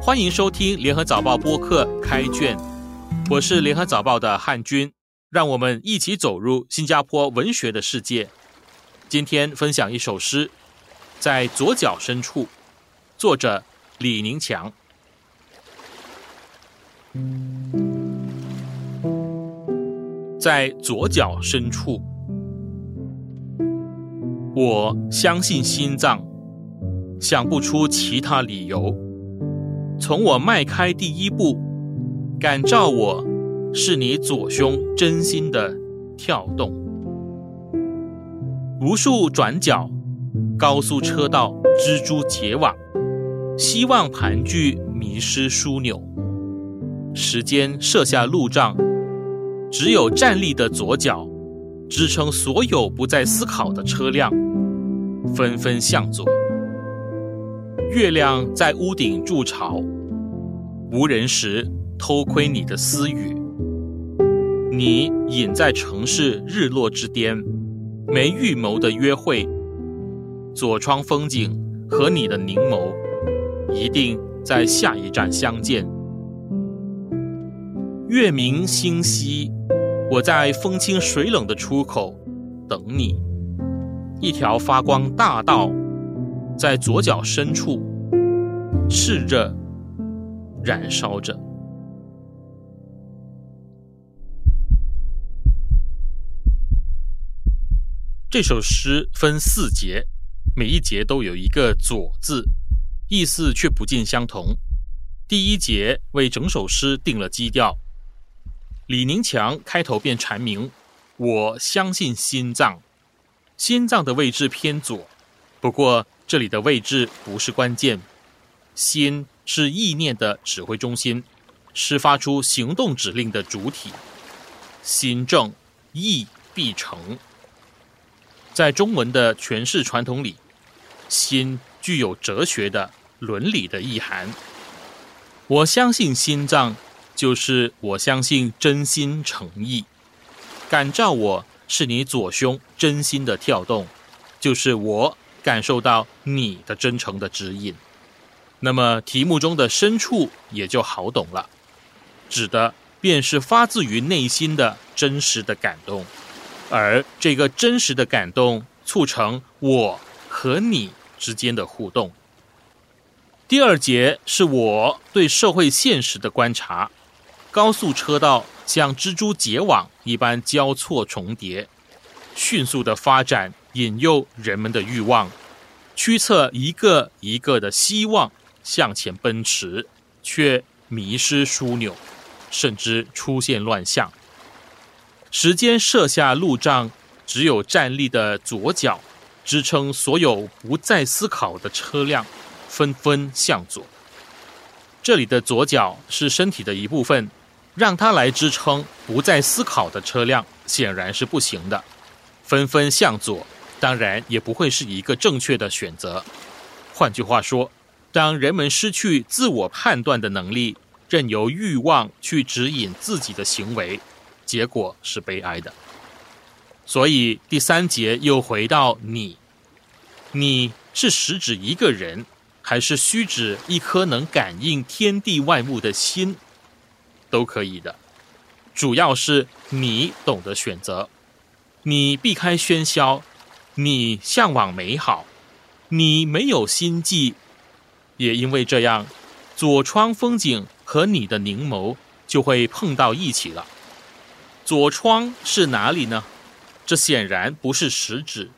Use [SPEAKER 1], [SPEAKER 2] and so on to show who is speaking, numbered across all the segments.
[SPEAKER 1] 欢迎收听联合早报播客开卷，我是联合早报的汉军，让我们一起走入新加坡文学的世界。今天分享一首诗，在左脚深处，作者李宁强。在左脚深处，我相信心脏，想不出其他理由。从我迈开第一步，感召我是你左胸真心的跳动。无数转角，高速车道，蜘蛛结网，希望盘踞，迷失枢纽。时间设下路障，只有站立的左脚支撑所有不再思考的车辆，纷纷向左。月亮在屋顶筑巢，无人时偷窥你的私语。你隐在城市日落之巅，没预谋的约会。左窗风景和你的凝眸，一定在下一站相见。月明星稀，我在风清水冷的出口等你。一条发光大道。在左脚深处，炽热燃烧着。这首诗分四节，每一节都有一个“左”字，意思却不尽相同。第一节为整首诗定了基调。李宁强开头便阐明：“我相信心脏，心脏的位置偏左，不过。”这里的位置不是关键，心是意念的指挥中心，是发出行动指令的主体。心正，意必成。在中文的诠释传统里，心具有哲学的、伦理的意涵。我相信心脏，就是我相信真心诚意。感召我是你左胸真心的跳动，就是我。感受到你的真诚的指引，那么题目中的深处也就好懂了，指的便是发自于内心的真实的感动，而这个真实的感动促成我和你之间的互动。第二节是我对社会现实的观察，高速车道像蜘蛛结网一般交错重叠，迅速的发展。引诱人们的欲望，驱策一个一个的希望向前奔驰，却迷失枢纽，甚至出现乱象。时间设下路障，只有站立的左脚支撑所有不再思考的车辆，纷纷向左。这里的左脚是身体的一部分，让它来支撑不再思考的车辆，显然是不行的。纷纷向左。当然也不会是一个正确的选择。换句话说，当人们失去自我判断的能力，任由欲望去指引自己的行为，结果是悲哀的。所以第三节又回到你，你是实指一个人，还是虚指一颗能感应天地万物的心，都可以的。主要是你懂得选择，你避开喧嚣。你向往美好，你没有心计，也因为这样，左窗风景和你的凝眸就会碰到一起了。左窗是哪里呢？这显然不是实指，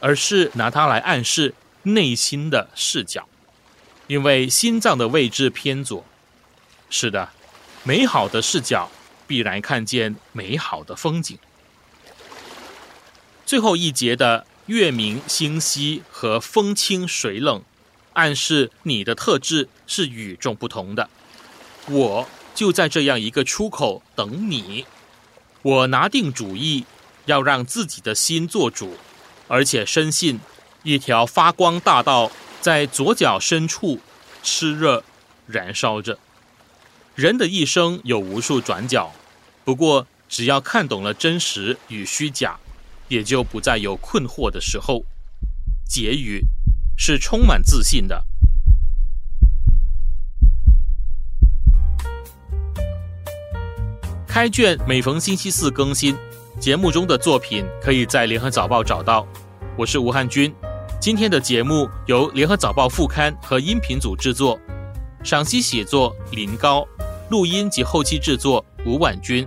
[SPEAKER 1] 而是拿它来暗示内心的视角，因为心脏的位置偏左。是的，美好的视角必然看见美好的风景。最后一节的。月明星稀和风清水冷，暗示你的特质是与众不同的。我就在这样一个出口等你。我拿定主意，要让自己的心做主，而且深信一条发光大道在左脚深处炽热燃烧着。人的一生有无数转角，不过只要看懂了真实与虚假。也就不再有困惑的时候，结语是充满自信的。开卷每逢星期四更新，节目中的作品可以在联合早报找到。我是吴汉军，今天的节目由联合早报副刊和音频组制作，赏析写作林高，录音及后期制作吴婉君。